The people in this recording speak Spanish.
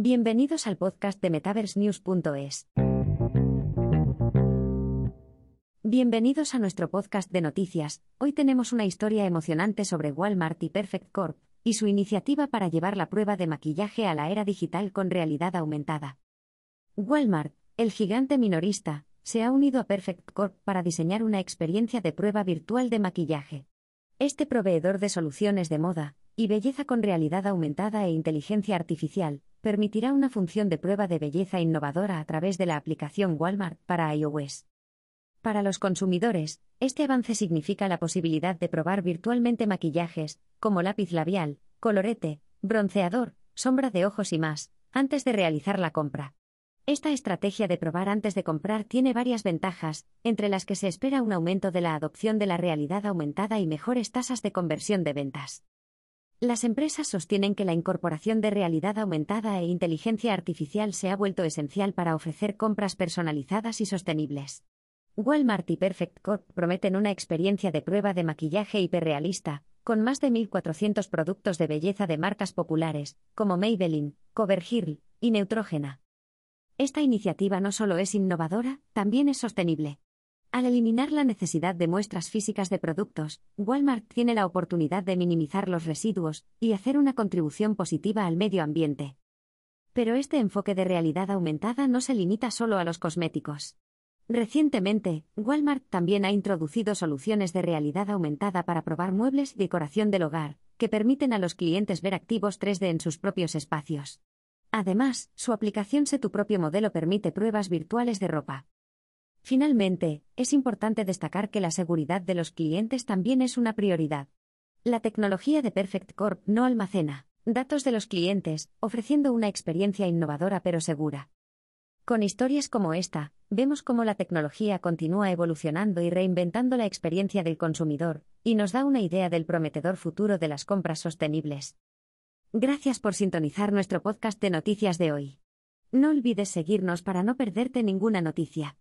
Bienvenidos al podcast de MetaverseNews.es. Bienvenidos a nuestro podcast de noticias. Hoy tenemos una historia emocionante sobre Walmart y Perfect Corp y su iniciativa para llevar la prueba de maquillaje a la era digital con realidad aumentada. Walmart, el gigante minorista, se ha unido a Perfect Corp para diseñar una experiencia de prueba virtual de maquillaje. Este proveedor de soluciones de moda y belleza con realidad aumentada e inteligencia artificial permitirá una función de prueba de belleza innovadora a través de la aplicación Walmart para iOS. Para los consumidores, este avance significa la posibilidad de probar virtualmente maquillajes, como lápiz labial, colorete, bronceador, sombra de ojos y más, antes de realizar la compra. Esta estrategia de probar antes de comprar tiene varias ventajas, entre las que se espera un aumento de la adopción de la realidad aumentada y mejores tasas de conversión de ventas. Las empresas sostienen que la incorporación de realidad aumentada e inteligencia artificial se ha vuelto esencial para ofrecer compras personalizadas y sostenibles. Walmart y Perfect Corp prometen una experiencia de prueba de maquillaje hiperrealista, con más de 1.400 productos de belleza de marcas populares, como Maybelline, Covergirl y Neutrogena. Esta iniciativa no solo es innovadora, también es sostenible. Al eliminar la necesidad de muestras físicas de productos, Walmart tiene la oportunidad de minimizar los residuos y hacer una contribución positiva al medio ambiente. Pero este enfoque de realidad aumentada no se limita solo a los cosméticos. Recientemente, Walmart también ha introducido soluciones de realidad aumentada para probar muebles y decoración del hogar, que permiten a los clientes ver activos 3D en sus propios espacios. Además, su aplicación Sé tu propio modelo permite pruebas virtuales de ropa. Finalmente, es importante destacar que la seguridad de los clientes también es una prioridad. La tecnología de Perfect Corp no almacena datos de los clientes, ofreciendo una experiencia innovadora pero segura. Con historias como esta, vemos cómo la tecnología continúa evolucionando y reinventando la experiencia del consumidor, y nos da una idea del prometedor futuro de las compras sostenibles. Gracias por sintonizar nuestro podcast de noticias de hoy. No olvides seguirnos para no perderte ninguna noticia.